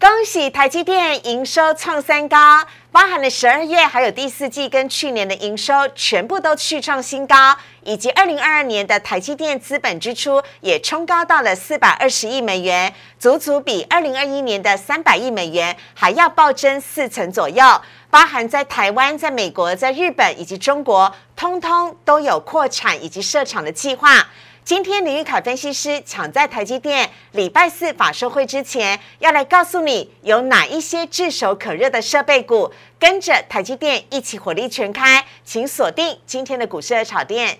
恭喜台积电营收创三高，包含了十二月还有第四季跟去年的营收全部都续创新高，以及二零二二年的台积电资本支出也冲高到了四百二十亿美元，足足比二零二一年的三百亿美元还要暴增四成左右。包含在台湾、在美国、在日本以及中国，通通都有扩产以及设厂的计划。今天林玉凯分析师抢在台积电礼拜四法收会之前，要来告诉你有哪一些炙手可热的设备股，跟着台积电一起火力全开，请锁定今天的股市的炒店。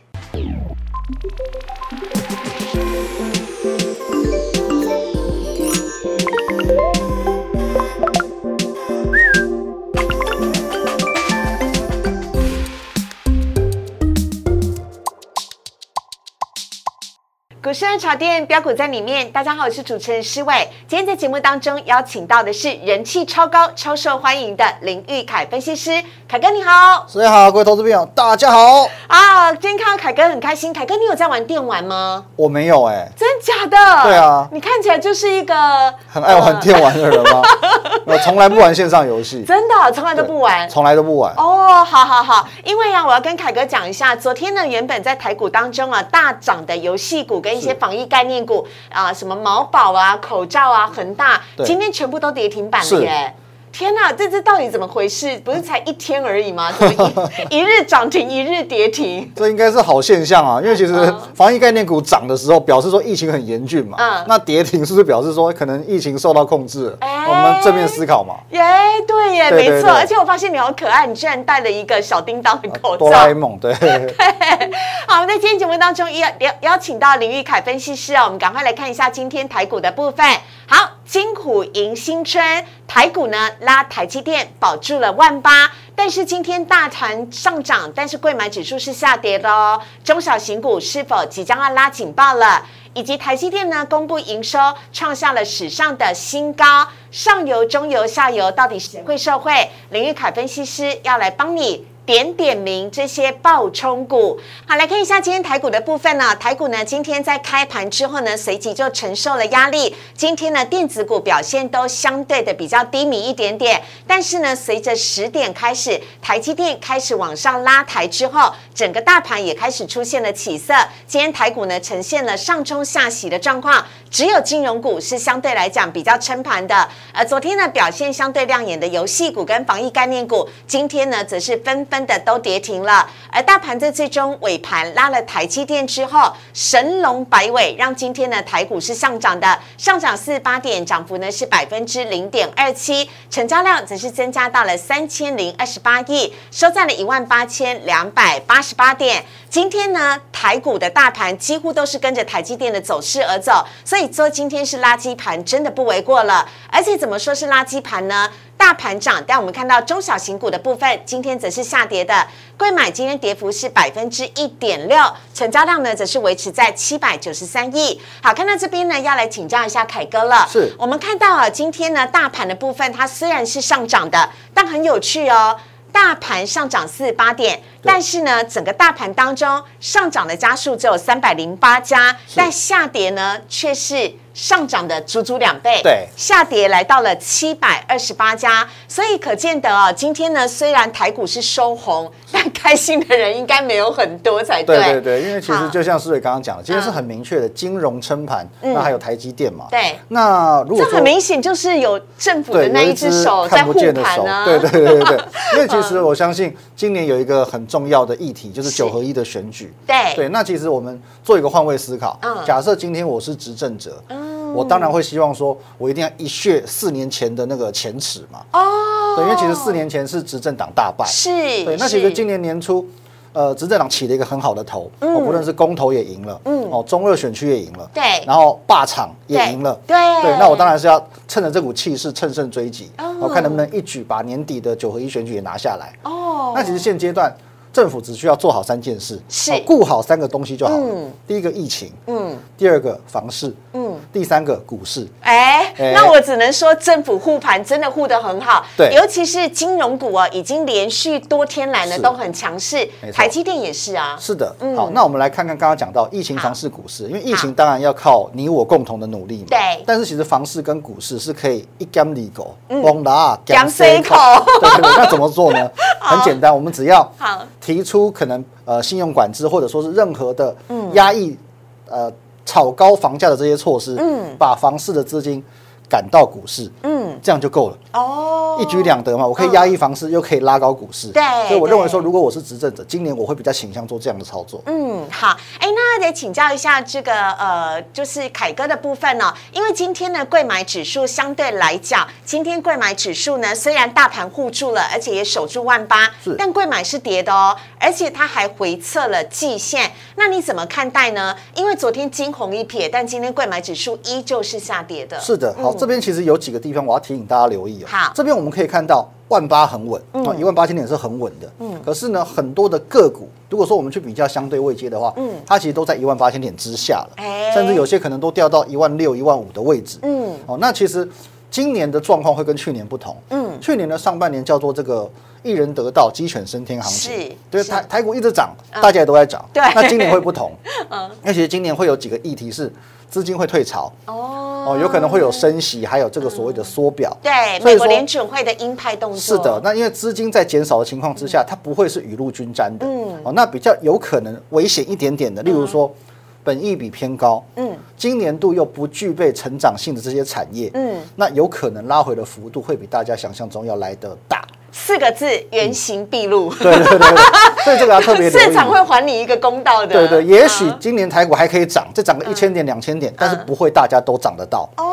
股市潮店标股在里面，大家好，我是主持人施伟。今天在节目当中邀请到的是人气超高、超受欢迎的林玉凯分析师，凯哥你好，所以好，各位投资朋友，大家好。啊，今天看到凯哥很开心，凯哥你有在玩电玩吗？我没有哎、真假的？对啊你看起来就是一个很爱玩电玩的人吗？我从来不玩线上游戏，真的从来都不玩。从来都不玩。哦，好好好，因为啊，我要跟凯哥讲一下，昨天呢，原本在台股当中啊大涨的游戏股跟一些防疫概念股啊，什么毛宝啊、口罩啊、恒大，今天全部都跌停板了耶。天呐，这这到底怎么回事？不是才一天而已吗？怎么一一日涨停，一日跌停？这应该是好现象啊，因为其实嗯防疫概念股涨的时候，表示说疫情很严峻嘛。嗯那跌停是不是表示说 可能疫情受到控制了？哎我们正面思考嘛。耶，对耶，没错。对对对而且我发现你好可爱，你居然戴了一个小叮当的口罩。哆啦 A 梦，对，好，我们在今天节目当中邀邀邀请到林玉凯分析师啊，我们赶快来看一下今天台股的部分。好，金虎迎新春，台股呢拉台积电保住了万八，但是今天大盘上涨，但是贵买指数是下跌的哦。中小型股是否即将要拉警报了？以及台积电呢公布营收创下了史上的新高，上游、中游、下游到底谁会受惠？林玉凯分析师要来帮你。点点名这些爆冲股。好，来看一下今天台股的部分呢、台股呢今天在开盘之后呢，随即就承受了压力。今天呢电子股表现都相对的比较低迷一点点，但是呢随着十点开始，台积电开始往上拉抬之后，整个大盘也开始出现了起色。今天台股呢呈现了上冲下洗的状况，只有金融股是相对来讲比较撑盘的。而昨天呢表现相对亮眼的游戏股跟防疫概念股，今天呢则是纷纷的都跌停了。而大盘在最终尾盘拉了台积电之后，神龙摆尾，让今天的台股是上涨的，上涨四十八点，涨幅呢是百分之零点二七，成交量则是增加到了三千零二十八亿，收在了一万八千两百八十八点。今天呢，台股的大盘几乎都是跟着台积电的走势而走，所以说今天是垃圾盘，真的不为过了。而且怎么说是垃圾盘呢？大盘涨，但我们看到中小型股的部分，今天则是下跌的。贵买今天跌幅是百分之一点六，成交量呢则是维持在七百九十三亿。好，看到这边呢，要来请教一下凯哥了。是我们看到啊，今天呢大盘的部分，它虽然是上涨的，但很有趣哦。大盘上涨四十八点，但是呢，整个大盘当中上涨的家数只有三百零八家，但下跌呢却是上涨的足足两倍。对下跌来到了七百二十八家，所以可见得啊，今天呢虽然台股是收红，但开心的人应该没有很多才对。对对对，因为其好实就像思伟刚刚讲的，今天是嗯很明确的金融撑盘，那还有台积电嘛。对那如果说这很明显就是有政府的，那一只手在护盘啊。对对对对对。因为其实我相信今年有一个很重要的议题，就是是九合一的选举。对对，那其实我们做一个换位思考嗯，假设今天我是执政者，我当然会希望说，我一定要一血四年前的那个前耻嘛。哦，对，因为其实四年前是执政党大败。是对，那其实今年年初。呃，执政党起了一个很好的头，哦，不论是公投也赢了，嗯。哦，中二选区也赢了，对。然后霸场也对赢了，对对，那我当然是要趁着这股气势乘胜追击，哦。我看能不能一举把年底的九合一选举也拿下来。哦，那其实现阶段政府只需要做好三件事，是。哦顾好三个东西就好了。嗯。第一个疫情，嗯。第二个房市，嗯第三个股市，哎，哎。那我只能说政府护盘真的护得很好，对。尤其是金融股啊，已经连续多天来呢都很强势台积电也是啊，是的，好，那我们来看看刚刚讲到疫情房市股市，因为疫情好当然要靠你我共同的努力嘛。对。但是其实房市跟股市是可以一竿子狗，崩啦，咸水口。对对对，那怎么做呢？很简单，我们只要好。提出可能呃信用管制或者说是任何的嗯。压抑呃炒高房价的这些措施，嗯，把房市的资金赶到股市，嗯，这样就够了。哦，一举两得嘛，我可以压抑房市，又可以拉高股市。对所以我认为对说，如果我是执政者，今年我会比较倾向做这样的操作。嗯，好，哎，那得请教一下这个呃，就是凯哥的部分呢、因为今天的，贵买指数相对来讲，今天贵买指数呢，虽然大盘护住了，而且也守住万八，但贵买是跌的哦，而且它还回测了季线。那你怎么看待呢？因为昨天惊鸿一瞥，但今天贵买指数依旧是下跌的。是的，好，这边其实有几个地方我要提醒大家留意哦。好这边我们可以看到万八很稳，啊，一万八千点是很稳的。嗯，可是呢，很多的个股，如果说我们去比较相对位阶的话，嗯，它其实都在一万八千点之下了，哎甚至有些可能都掉到一万六、一万五的位置。嗯，哦，那其实今年的状况会跟去年不同。嗯，去年的上半年叫做这个一人得道，鸡犬升天行情。是是对台台股一直涨，大家也都在涨。对那今年会不同。嗯，那其实今年会有几个议题是资金会退潮。哦哦，有可能会有升息，还有这个所谓的缩表。对，美国联准会的鹰派动作是的，那因为资金在减少的情况之下，它不会是雨露均沾的。嗯哦，那比较有可能危险一点点的，例如说，本益比偏高，嗯，今年度又不具备成长性的这些产业，嗯，那有可能拉回的幅度会比大家想象中要来得大。四个字，原形毕露。对对对对，所以这个要特别。市场会还你一个公道的。对对，也许嗯今年台股还可以涨，再涨个一千点、两千点，但是不会大家都涨得到。哦，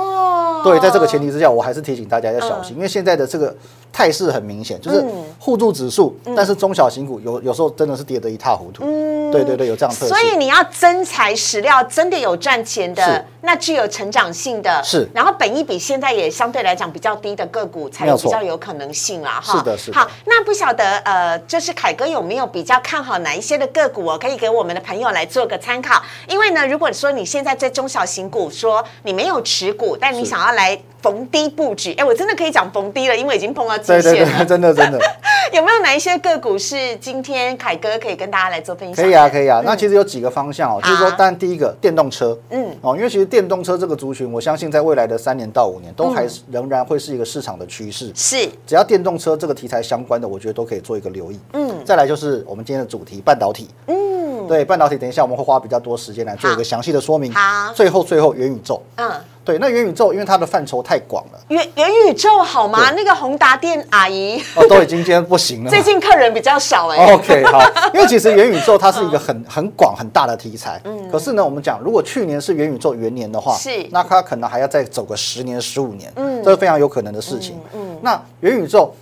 对，在这个前提之下，我还是提醒大家要小心，因为现在的这个态势很明显，就是嗯。护住指数，但是中小型股有有时候真的是跌得一塌糊涂。对对对，有这样特所以你要真材实料，真的有赚钱的，那具有成长性的，是。然后本益比现在也相对来讲比较低的个股，才比较有可能性啦，哈。是的是的。好，那不晓得呃，就是凯哥有没有比较看好哪一些的个股哦，可以给我们的朋友来做个参考？因为呢，如果说你现在在中小型股说你没有持股，但你想要来逢低布局，哎，我真的可以讲逢低了，因为已经碰到季对对线了。对，真的真的 有没有哪一些个股是今天凯哥可以跟大家来做分享？可以啊，可以啊。那其实有几个方向哦，就是说，好当然第一个电动车，嗯哦，因为其实电动车这个族群，我相信在未来的三年到五年，都还是仍然会是一个市场的趋势。是只要电动车这个题材相关的，我觉得都可以做一个留意。嗯再来就是我们今天的主题半导体。嗯对，半导体，等一下我们会花比较多时间来做一个详细的说明。好最后最后元宇宙。嗯。对，那元宇宙因为它的范畴太广了，元元宇宙好吗？那个宏达店阿姨。哦，都已经今天不行了。最近客人比较少哎、OK，好，因为其实元宇宙它是一个很很广很大的题材，嗯，可是呢，我们讲如果去年是元宇宙元年的话，是。那它可能还要再走个十年十五年，嗯。嗯，这是非常有可能的事情，嗯，那元宇宙。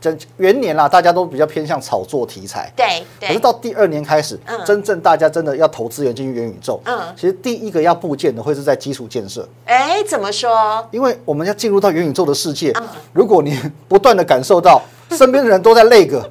整元年啦，大家都比较偏向炒作题材，对可是，到第二年开始，嗯。真正大家真的要投资源进去元宇宙，嗯。其实第一个要部件的会是在基础建设，哎，怎么说？因为我们要进入到元宇宙的世界嗯，如果你不断的感受到 身边的人都在累个，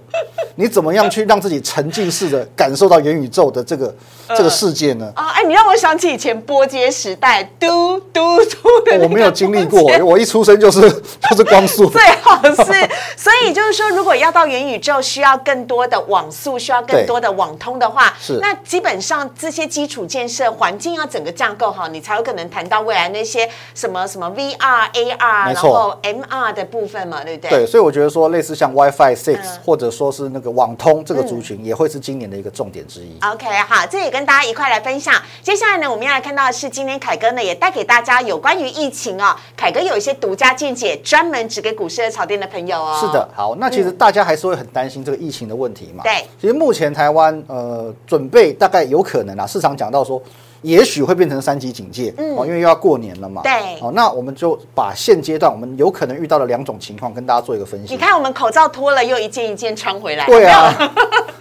你怎么样去让自己沉浸式的感受到元宇宙的这个这个世界呢？啊，哎，你让我想起以前波接时代，嘟嘟嘟的、那个我没有经历过我一出生就是 就是光速。最好是，所以就是说，如果要到元宇宙，需要更多的网速，需要更多的网通的话，是那基本上这些基础建设环境要整个架构好，你才有可能谈到未来那些什么什么 VR、AR，然后 MR 的部分嘛，对不对？对，所以我觉得说，类似像 WiFi Six、嗯或者说是那个网通这个族群，也会是今年的一个重点之一。OK，好，这也跟大家一块来分享。接下来呢，我们要来看到的是今天凯哥呢也带给大家有关于疫情哦，凯哥有一些独家见解，专门只给股市的炒店的朋友哦。是的，，好，那其实大家还是会很担心这个疫情的问题嘛。对其实目前台湾呃准备大概有可能啊，市场讲到说。也许会变成三级警戒，哦，因为又要过年了嘛。对哦，那我们就把现阶段我们有可能遇到的两种情况跟大家做一个分析。你看我们口罩脱了，又一件一件穿回来。对啊。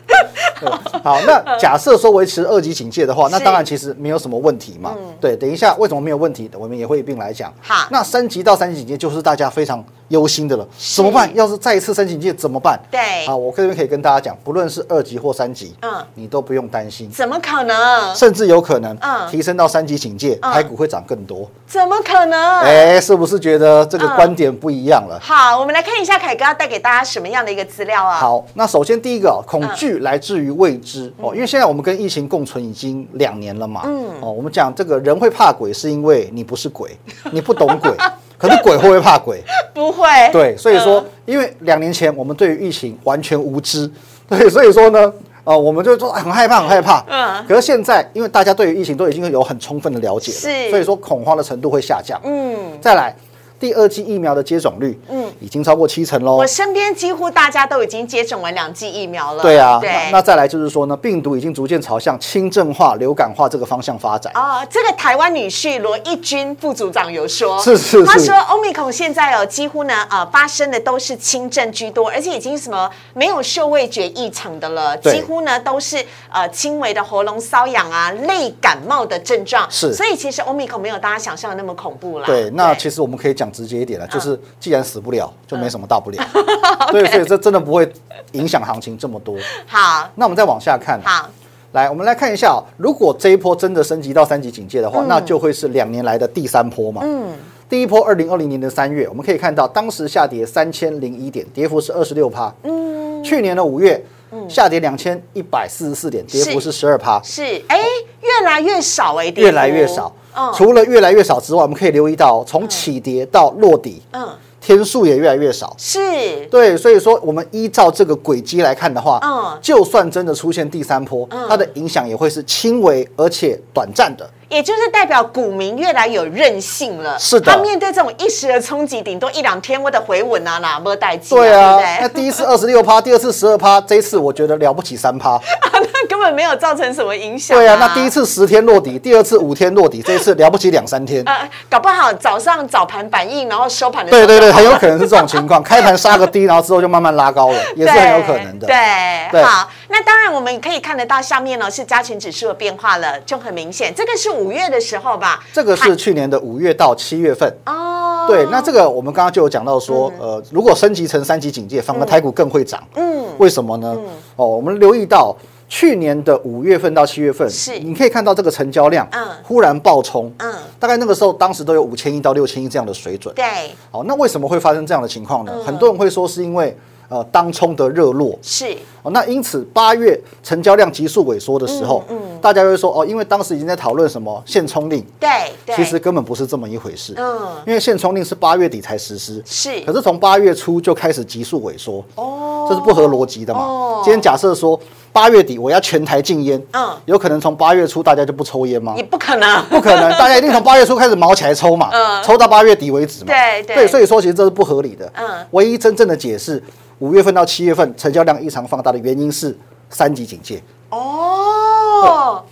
对 好，那假设说维持二级警戒的话，那当然其实没有什么问题嘛。对，等一下为什么没有问题的，我们也会一并来讲。好那三级到三级警戒就是大家非常忧心的了，怎么办？要是再一次升级警戒怎么办？对啊，我这边可以跟大家讲，不论是二级或三级，嗯嗯，你都不用担心，怎么可能？甚至有可能嗯提升到三级警戒，嗯台股会涨更多。怎么可能？哎，是不是觉得这个嗯观点不一样了？好，我们来看一下凯哥要带给大家什么样的一个资料啊？，好，那首先第一个哦恐嗯惧来自于未知。哦，因为现在我们跟疫情共存已经两年了嘛，嗯。哦，我们讲这个人会怕鬼，是因为你不是鬼，你不懂鬼，可是鬼会不会怕鬼？不会。对，所以说嗯，因为两年前我们对于疫情完全无知，对，所以说呢，呃，我们就说哎很害怕，很害怕。嗯。可是现在，因为大家对于疫情都已经有很充分的了解了，是。所以说恐慌的程度会下降。嗯，再来，第二剂疫苗的接种率，嗯嗯，已经超过七成喽我。身边几乎大家都已经接种完两剂疫苗了。对啊，对。那那再来就是说呢，病毒已经逐渐朝向轻症化、流感化这个方向发展。哦，这个台湾女婿罗义军副组长有说，是是是他说欧米孔现在哦，几乎呢呃发生的都是轻症居多，而且已经什么没有嗅味觉异常的了，几乎呢都是呃轻微的喉咙瘙痒啊、类感冒的症状。是所以其实欧米孔没有大家想象的那么恐怖啦。对，那其实实我们可以讲直接一点了，就是既然死不了，就没什么大不了。嗯对，所以这真的不会影响行情这么多。好那我们再往下看，好来，我们来看一下哦，如果这一波真的升级到三级警戒的话，那就会是两年来的第三波嘛。嗯第一波二零二零年的三月，我们可以看到当时下跌三千零一点，跌幅是二十六趴。嗯去年的五月，下跌两千一百四十四点，跌幅是十二趴。是哎越来越少哎，越来越少。嗯，除了越来越少之外，我们可以留意到，从起跌到落底，嗯天数也越来越少。是对，所以说我们依照这个轨迹来看的话，嗯就算真的出现第三波，它的影响也会是轻微而且短暂的。也就是代表股民越来有韧性了。是的他面对这种一时的冲击，顶多一两天我的回稳啊，哪没带劲、对啊，那？第一次二十六趴，第二次十二趴，这一次我觉得了不起三趴。那根本没有造成什么影响、对啊，那第一次十天落底，第二次五天落底，这一次了不起两三天。呃，搞不好早上早盘反应，然后收盘对对对，很有可能是这种情况，开盘杀个低，然后之后就慢慢拉高了，也是很有可能的。对，对好，那当然我们可以看得到下面呢是加权指数的变化了，就很明显，这个是五月的时候吧？这个是去年的五月到七月份。哦，对，那这个我们刚刚就有讲到说，呃，如果升级成三级警戒，反而台股更会涨。嗯，为什么呢？哦，我们留意到去年的五月份到七月份，是。你可以看到这个成交量，嗯。忽然爆冲，嗯，大概那个时候当时都有五千亿到六千亿这样的水准。对，哦，那为什么会发生这样的情况呢？嗯。很多人会说是因为呃当冲的热络。是，哦，那因此八月成交量急速萎缩的时候，嗯大家会说哦，因为当时已经在讨论什么限冲令，对对，其实根本不是这么一回事。嗯。因为限冲令是八月底才实施，是。可是从八月初就开始急速萎缩，哦。这是不合逻辑的嘛？哦。今天假设说八月底我要全台禁烟，嗯。有可能从八月初大家就不抽烟吗？也？不可能，不可能，大家一定从八月初开始毛起来抽嘛，嗯。抽到八月底为止嘛。对对。对，所以说其实这是不合理的。嗯。唯一真正的解释，五月份到七月份成交量异常放大的原因是三级警戒，哦，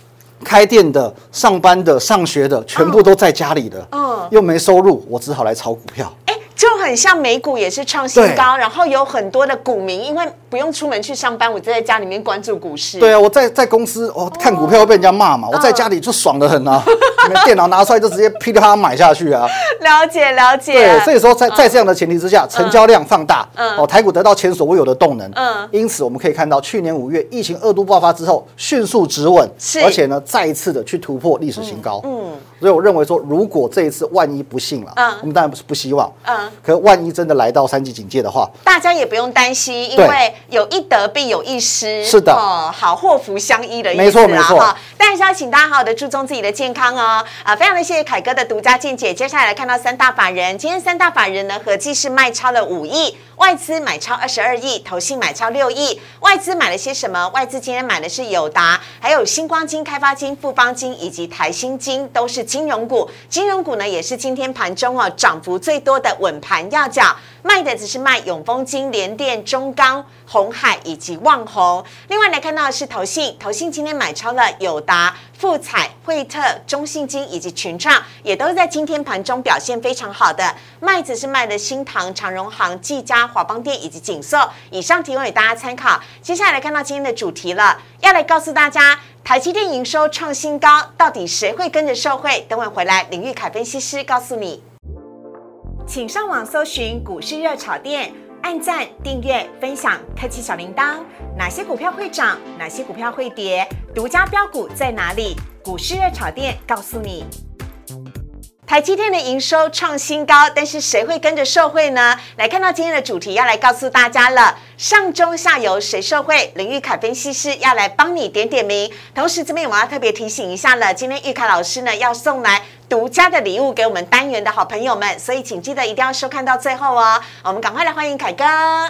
开店的、上班的、上学的，全部都在家里的，嗯。又没收入，我只好来炒股票。哎，就很像美股也是创新高，然后有很多的股民因为不用出门去上班，我就在家里面关注股市。对啊，我在在公司哦看股票会被人家骂嘛，我在家里就爽得很啊，电脑拿出来就直接噼里啪啦买下去啊。了解了解。对，所以说在在这样的前提之下，成交量放大，嗯。哦，台股得到前所未有的动能，嗯。因此我们可以看到，去年五月疫情二度爆发之后，迅速止稳，是。而且呢，再一次的去突破历史新高，嗯。所以我认为说，如果这一次万一不幸了，嗯。我们当然不是不希望，嗯。可万一真的来到三级警戒的话，大家也不用担心，因对。为有一得必有一失。是的哦，好祸福相依的意思没错没错哈。当然是要请大家好好的注重自己的健康哦。啊，非常的谢谢凯哥的独家见解。接下来来看到三大法人，今天三大法人呢合计是卖超了五亿。外资买超二十二亿，投信买超六亿。外资买了些什么？外资今天买的是友达，还有星光金、开发金、富邦金以及台新金，都是金融股。金融股呢，也是今天盘中哦涨幅最多的稳盘要角。卖的只是卖永丰金、联电、中钢、红海以及旺宏。另外来看到的是投信，投信今天买超了友达、富彩、惠特、中信金以及群创，也都是在今天盘中表现非常好的。卖只是卖的新唐、长荣行、技嘉、华邦电以及锦硕。以上提供给大家参考。接下来来看到今天的主题了，要来告诉大家。台积电营收创新高，到底谁会跟着受惠？等会回来，林玉凯分析师告诉你。请上网搜寻股市热炒店，按赞、订阅、分享，开启小铃铛。哪些股票会涨？哪些股票会跌？独家标股在哪里？股市热炒店告诉你。台积电的营收创新高，但是谁会跟着受惠呢？来看到今天的主题，要来告诉大家了。上中下游谁受惠？林玉凯分析师要来帮你点点名。同时这边我要特别提醒一下了，今天玉凯老师呢要送来独家的礼物给我们单元的好朋友们，所以请记得一定要收看到最后哦。我们赶快来欢迎凯哥。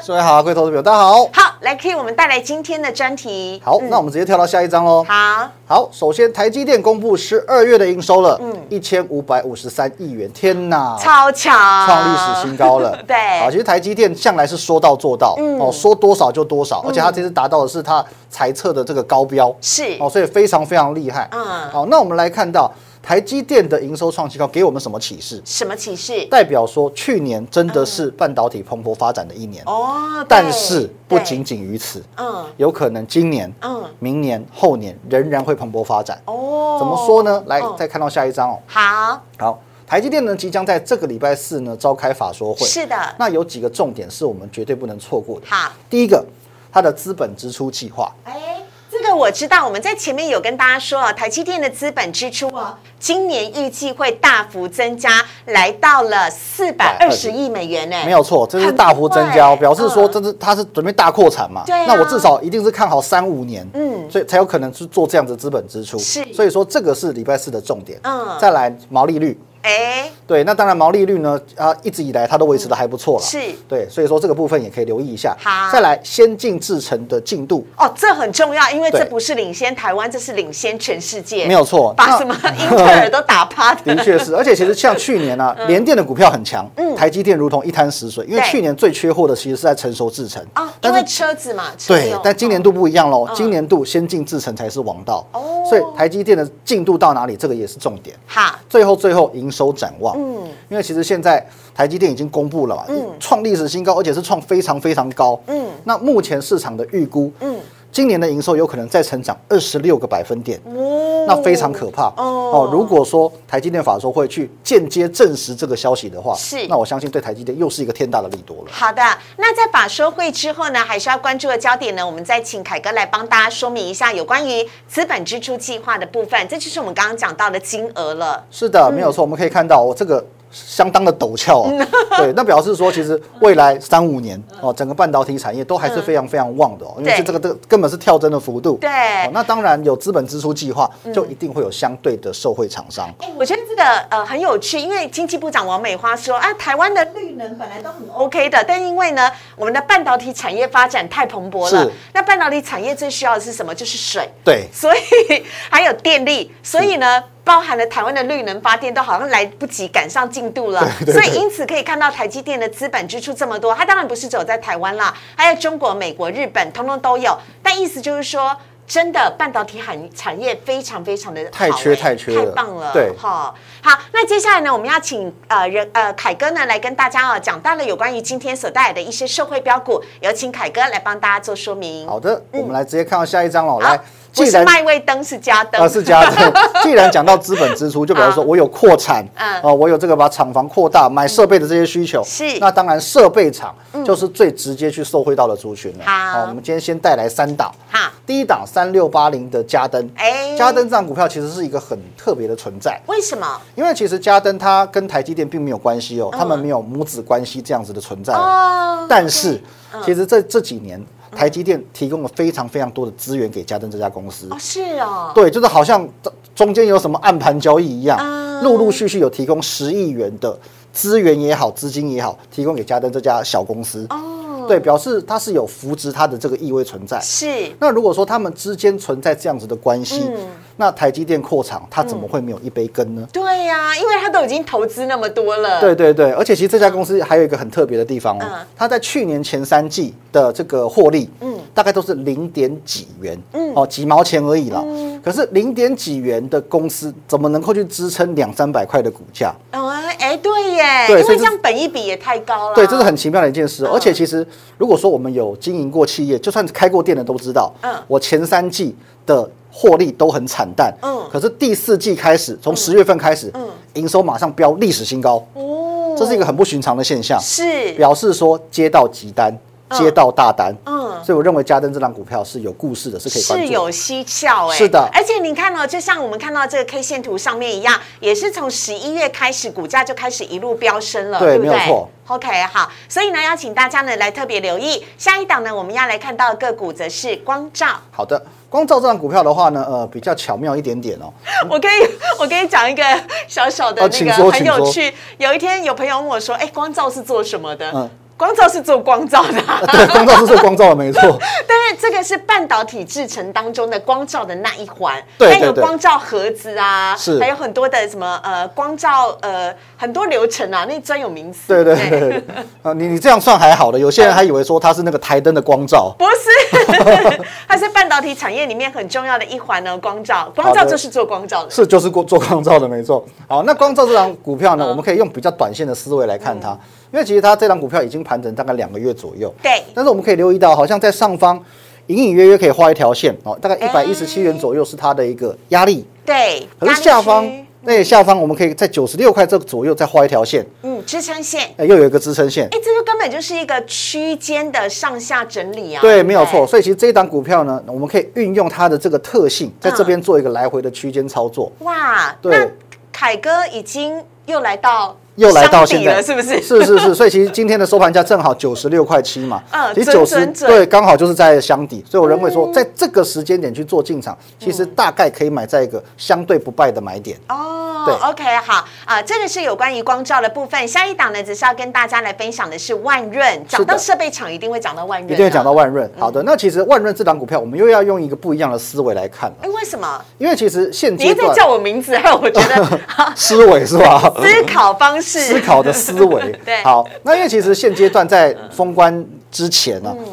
各位好，各位投资朋友，大家好。好，来给我们带来今天的专题。好，那我们直接跳到下一章喽。好，好，首先台积电公布十二月的营收了，嗯，一千五百五十三亿元，天哪，超强，创历史新高了。对啊，其实台积电向来是说到做到，哦，说多少就多少，而且它这次达到的是它猜测的这个高标，是哦，所以非常非常厉害。嗯好，那我们来看到台积电的营收创新高，给我们什么启示？什么启示？代表说去年真的是半导体蓬勃发展的一年，哦，但是不对仅仅于此，嗯有可能今年、嗯明年、后年仍然会蓬勃发展。哦，怎么说呢？来嗯，再看到下一张哦。好，好，台积电呢即将在这个礼拜四呢召开法说会。是的，那有几个重点是我们绝对不能错过的。好。第一个，它的资本支出计划。哎，这个我知道，我们在前面有跟大家说啊，台积电的资本支出哦，今年预计会大幅增加，来到了四百二十亿美元呢。没有错，这是大幅增加表示说嗯这是它是准备大扩产嘛。对啊那我至少一定是看好三五年，嗯嗯，所以才有可能去做这样的资本支出。是所以说这个是礼拜四的重点。嗯再来毛利率，哎，对，那当然毛利率呢，啊，一直以来它都维持的还不错了。是对，所以说这个部分也可以留意一下。好再来先进制程的进度，哦，这很重要，因为这不是领先台湾，这是领先全世界。没有错把什么英特尔都打趴的。的确是，而且其实像去年呢、啊，联电的股票很强，嗯台积电如同一滩死水，因为去年最缺货的其实是在成熟制程啊，因但为车子嘛，对但今年度不一样喽嗯，今年度先进制程才是王道，哦所以台积电的进度到哪里，这个也是重点。好，最后最后营收展望，嗯。因为其实现在台积电已经公布了嘛，创历史新高，而且是创非常非常高，嗯。那目前市场的预估，嗯。今年的营收有可能再成长二十六个百分点，哦那非常可怕哦哦。如果说台积电法说会去间接证实这个消息的话，是那我相信对台积电又是一个天大的利多了。好的，那在法说会之后呢，还是要关注的焦点呢，我们再请凯哥来帮大家说明一下有关于资本支出计划的部分，这就是我们刚刚讲到的金额了。是的，没有错，我们可以看到我，这个相当的陡峭哦。对，那表示说，其实未来三五年哦，整个半导体产业都还是非常非常旺的哦，因为这个这个根本是跳增的幅度。对哦，那当然有资本支出计划，就一定会有相对的受惠厂商。哎，我觉得这个呃很有趣，因为经济部长王美花说啊，台湾的绿能本来都很 OK 的，但因为呢，我们的半导体产业发展太蓬勃了，那半导体产业最需要的是什么？就是水。对，所以 还有电力，所以呢，包含了台湾的绿能发电都好像来不及赶上进度了。所以因此可以看到台积电的资本支出这么多，它当然不是只有在台湾啦，还有中国、美国、日本，通通都有。但意思就是说。真的，半导体产产业非常非常的太缺太缺太棒了，对哈。好，那接下来呢，我们要请呃人呃凯哥呢来跟大家哦讲到了有关于今天所带来的一些社会标股，有请凯哥来帮大家做说明。好的，我们来直接看到下一张了。好来，不是麦味登，是加登，啊，是加登。既然讲到资本支出，就比如说我有扩产，嗯。哦，我有这个把厂房扩大、买设备的这些需求，是。那当然设备厂就是最直接去受惠到的族群了。好。我们今天先带来三档，好，第一档三六八零的加登，哎。嘉登这档股票其实是一个很特别的存在，为什么？因为其实加登它跟台积电并没有关系哦，他们没有母子关系这样子的存在。哦。哦但是其实这这几年台积电提供了非常非常多的资源给嘉登这家公司哦，。是哦，对，就是好像中间有什么暗盘交易一样，嗯陆陆续续有提供十亿元的资源也好，资金也好，提供给嘉登这家小公司。哦，对，表示它是有扶植它的这个意味存在。是那如果说他们之间存在这样子的关系，嗯那台积电扩厂，它怎么会没有一杯羹呢？对呀、因为它都已经投资那么多了，对对对，而且其实这家公司还有一个很特别的地方哦嗯，它在去年前三季的这个获利，嗯。大概都是零点几元，嗯。哦，几毛钱而已啦。嗯。可是零点几元的公司，怎么能够去支撑两三百块的股价？哦，哎，对耶，因为这样本一比也太高了，对，这是很奇妙的一件事。嗯。而且其实，如果说我们有经营过企业，就算开过店的都知道，嗯。我前三季的获利都很惨淡，嗯。可是第四季开始，从十月份开始，嗯。营收马上飙历史新高。哦，这是一个很不寻常的现象，是，表示说接到急单。接到大单，嗯，所以我认为嘉登这张股票是有故事的，是可以关注的。是有蹊跷哎，是的。而且你看哦，就像我们看到这个 K 线图上面一样，也是从十一月开始，股价就开始一路飙升了，对？没有错。OK，好，所以呢，要请大家呢来特别留意下一档呢，我们要来看到的个股则是光照。好的，光照这张股票的话呢，呃，比较巧妙一点点哦。我可以，我跟你讲一个小小的哦那个很有趣。有一天有朋友问我说：“哎，光照是做什么的？”嗯光照是做光照的啊、对，光照是做光照的，没错。但是这个是半导体制成当中的光照的那一环，对还有光照盒子啊，是还有很多的什么呃光照呃很多流程啊，那专有名词。对对对对，啊，你你这样算还好的，有些人还以为说它是那个台灯的光照。不是，它是半导体产业里面很重要的一环呢。光照，光照就是做光照的。是，就是做做光照的，没错。好，那光照这张股票嗯呢，我们可以用比较短线的思维来看它，因为其实它这张股票已经盘整大概两个月左右。对，但是我们可以留意到，好像在上方隐隐约约可以画一条线哦，大概一百一十七元左右是它的一个压力。对，可是下方那下方我们可以在九十六块这个左右再画一条线，嗯支撑线。哎，又有一个支撑线。哎，这就根本就是一个区间的上下整理啊！对，不没有错。。所以其实这一档股票呢，我们可以运用它的这个特性，在这边做一个来回的区间操作。哇，对那凯哥已经又来到又来到现在，是不是？是是是，所以其实今天的收盘价正好九十六块七嘛，嗯其实九十对，刚好就是在箱底，所以我认为说，在这个时间点去做进场，其实大概可以买在一个相对不败的买点。哦对，OK，好啊、这个是有关于光照的部分。下一档呢，只是要跟大家来分享的是万润。讲到设备厂，一定会讲到万润、啊，一定会讲到。万润。好的，那其实万润这档股票，我们又要用一个不一样的思维来看了，哎，为什么？因为其实现你阶段一直叫我名字，害 我觉得 思维是吧？思考方式、思考的思维。对好，那因为其实现阶段在封关之前呢、嗯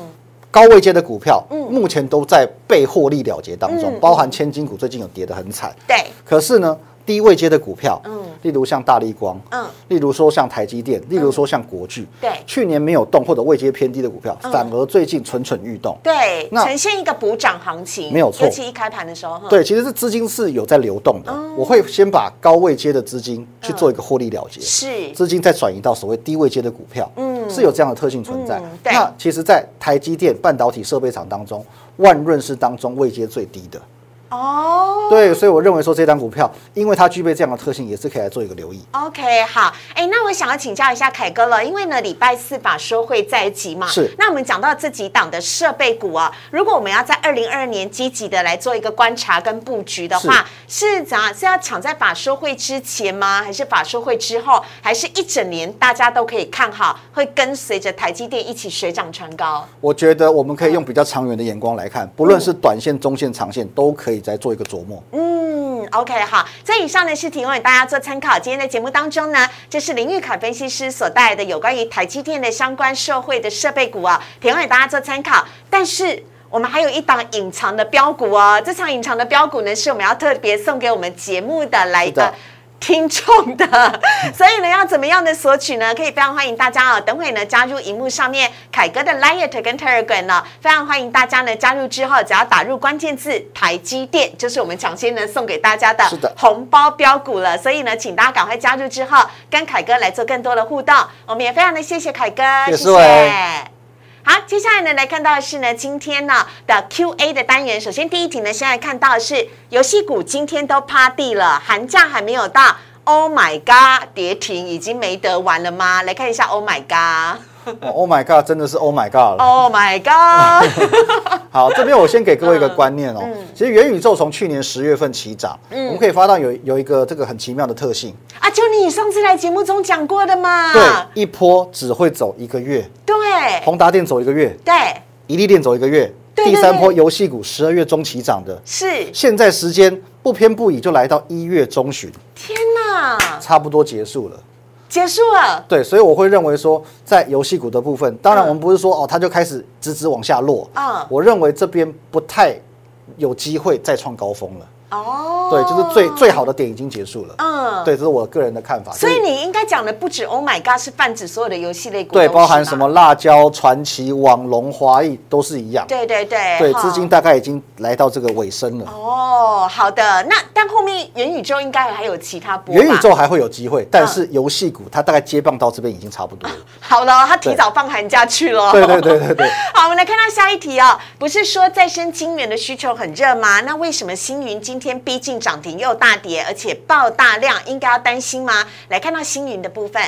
高位阶的股票，目前都在被获利了结当中，嗯包含千金股最近有跌得很惨。对，可是呢，低位接的股票，嗯。例如像大力光，嗯。例如说像台积电，例如说像国巨，对。去年没有动或者位阶偏低的股票，反而最近蠢蠢欲动。对，那呈现一个补涨行情，没有错。尤其一开盘的时候，哈，对，其实是资金是有在流动的。哦。我会先把高位接的资金去做一个获利了结，是。资金再转移到所谓低位接的股票，嗯。是有这样的特性存在。那其实，在台积电半导体设备厂当中，万润是当中位阶最低的。哦。对，所以我认为说这张股票，因为它具备这样的特性，也是可以来做一个留意。OK，好，哎，那我想要请教一下凯哥了，因为呢，礼拜四法说会在即嘛，是那我们讲到这几档的设备股啊，如果我们要在二零二二年积极的来做一个观察跟布局的话，是怎样？是要抢在法说会之前吗？还是法说会之后？还是一整年大家都可以看好，会跟随着台积电一起水涨船高？我觉得我们可以用比较长远的眼光来看，不论是短线、中线、长线，都可以再做一个琢磨。嗯，OK，好，这以上呢是提供给大家做参考。今天的节目当中呢，这是林玉凯分析师所带来的有关于台积电的相关社会的设备股啊，提供给大家做参考。但是我们还有一档隐藏的标股哦，这场隐藏的标股呢，是我们要特别送给我们节目的来的。听众的，所以呢，要怎么样的索取呢？可以非常欢迎大家啊、等会呢加入荧幕上面凯哥的 Lite 跟 Telegram 呢，非常欢迎大家呢加入之后，只要打入关键字台积电，就是我们抢先呢送给大家的红包标股了。所以呢，请大家赶快加入之后，跟凯哥来做更多的互动。我们也非常的谢谢凯哥，谢谢好，接下来呢，来看到的是呢，今天呢的 Q&A 的单元。首先第一题呢，先来看到的是游戏股今天都趴地了，寒假还没有到。Oh my god，跌停已经没得玩了吗？来看一下 Oh my God Oh my god，真的是 Oh my god 了。my god，好，这边我先给各位一个观念哦。嗯其实元宇宙从去年十月份起涨，我们可以发到有有一个这个很奇妙的特性，啊，就你上次来节目中讲过的嘛。对，一波只会走一个月，对宏达电走一个月，对一利电走一个月，第三波游戏股十二月中起涨的，是，现在时间不偏不倚就来到一月中旬，天哪，差不多结束了。结束了。对，所以我会认为说，在游戏股的部分，当然嗯我们不是说哦，它就开始直直往下落。嗯我认为这边不太有机会再创高峰了。哦，对，就是最最好的点已经结束了。嗯，对，这是我个人的看法。所以你应该讲的不止 Oh my God，是泛指所有的游戏类股，对，包含什么？辣椒、传奇、网龙、华谊都是一样。对对对，对，哈资金大概已经来到这个尾声了。哦，好的，那但后面元宇宙应该还有其他波元宇宙还会有机会，但嗯是游戏股它大概接棒到这边已经差不多了。好了，他提早放寒假去了。对对对对对。好，我们来看到下一题哦，不是说再生晶圆的需求很热吗？那为什么星云今天逼近涨停又大跌，而且爆大量，应该要担心吗？来看到星云的部分，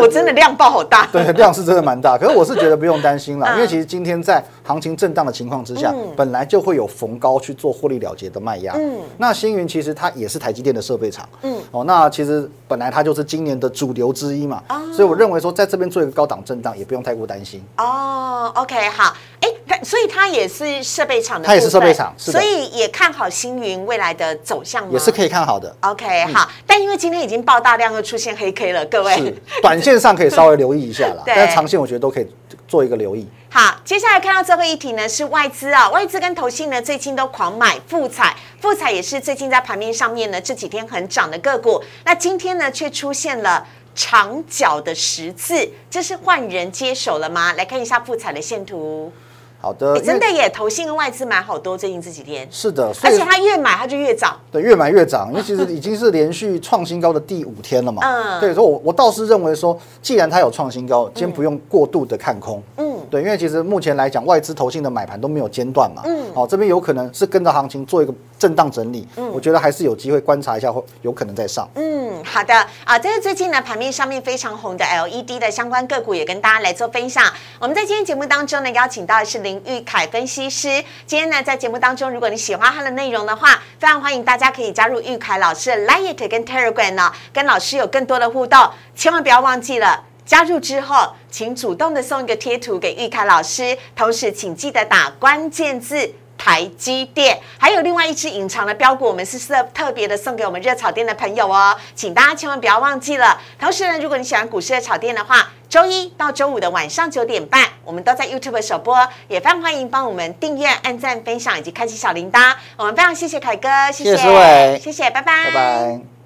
我真的量爆好大。对，量是真的蛮大，可是我是觉得不用担心啦，嗯因为其实今天在行情震荡的情况之下，本来就会有逢高去做获利了结的卖压。嗯那星云其实它也是台积电的设备厂，嗯哦，那其实本来它就是今年的主流之一嘛，所以我认为说在这边做一个高档震荡，也不用太过担心。哦，OK，好，哎，它所以它也是设备厂的它也是设备厂所以也看好星云未来的走向吗？也是可以看好的，OK，好，但因为今天已经爆大量，又出现黑 K 了，各位是。短线上可以稍微留意一下啦，对但是长线我觉得都可以做一个留意。好，接下来看到最后一题呢，是外资啊，外资跟投信呢最近都狂买富彩，富彩也是最近在盘面上面呢这几天很涨的个股，那今天呢却出现了。长角的十字，这是换人接手了吗？来看一下富彩的线图，好的，真的耶，投信跟外资买好多，最近这几天，是的，而且它越买它就越涨。对，越买越涨，因为其实已经是连续创新高的第五天了嘛。嗯对，所以我我倒是认为说，既然它有创新高，先不用过度的看空。嗯，对，因为其实目前来讲，外资投信的买盘都没有间断嘛。嗯好，这边有可能是跟着行情做一个震荡整理。嗯我觉得还是有机会观察一下，会有可能再上。嗯，好的啊，这是最近呢盘面上面非常红的 LED 的相关个股，也跟大家来做分享。我们在今天节目当中呢，邀请到的是林玉凯分析师。今天呢，在节目当中，如果你喜欢他的内容的话，非常欢迎大家可以加入玉凯老师的 Lite 跟 Telegram 呢，跟老师有更多的互动。千万不要忘记了。加入之后，请主动的送一个贴图给玉凯老师，同时请记得打关键字台积电，还有另外一只隐藏的标股，我们是特特别的送给我们热炒店的朋友哦，请大家千万不要忘记了。同时呢，如果你喜欢股市的炒店的话，周一到周五的晚上九点半，我们都在 YouTube 首播，也非常欢迎帮我们订阅、按赞、分享以及开启小铃铛。我们非常谢谢凯哥，谢谢谢谢，拜拜，拜拜。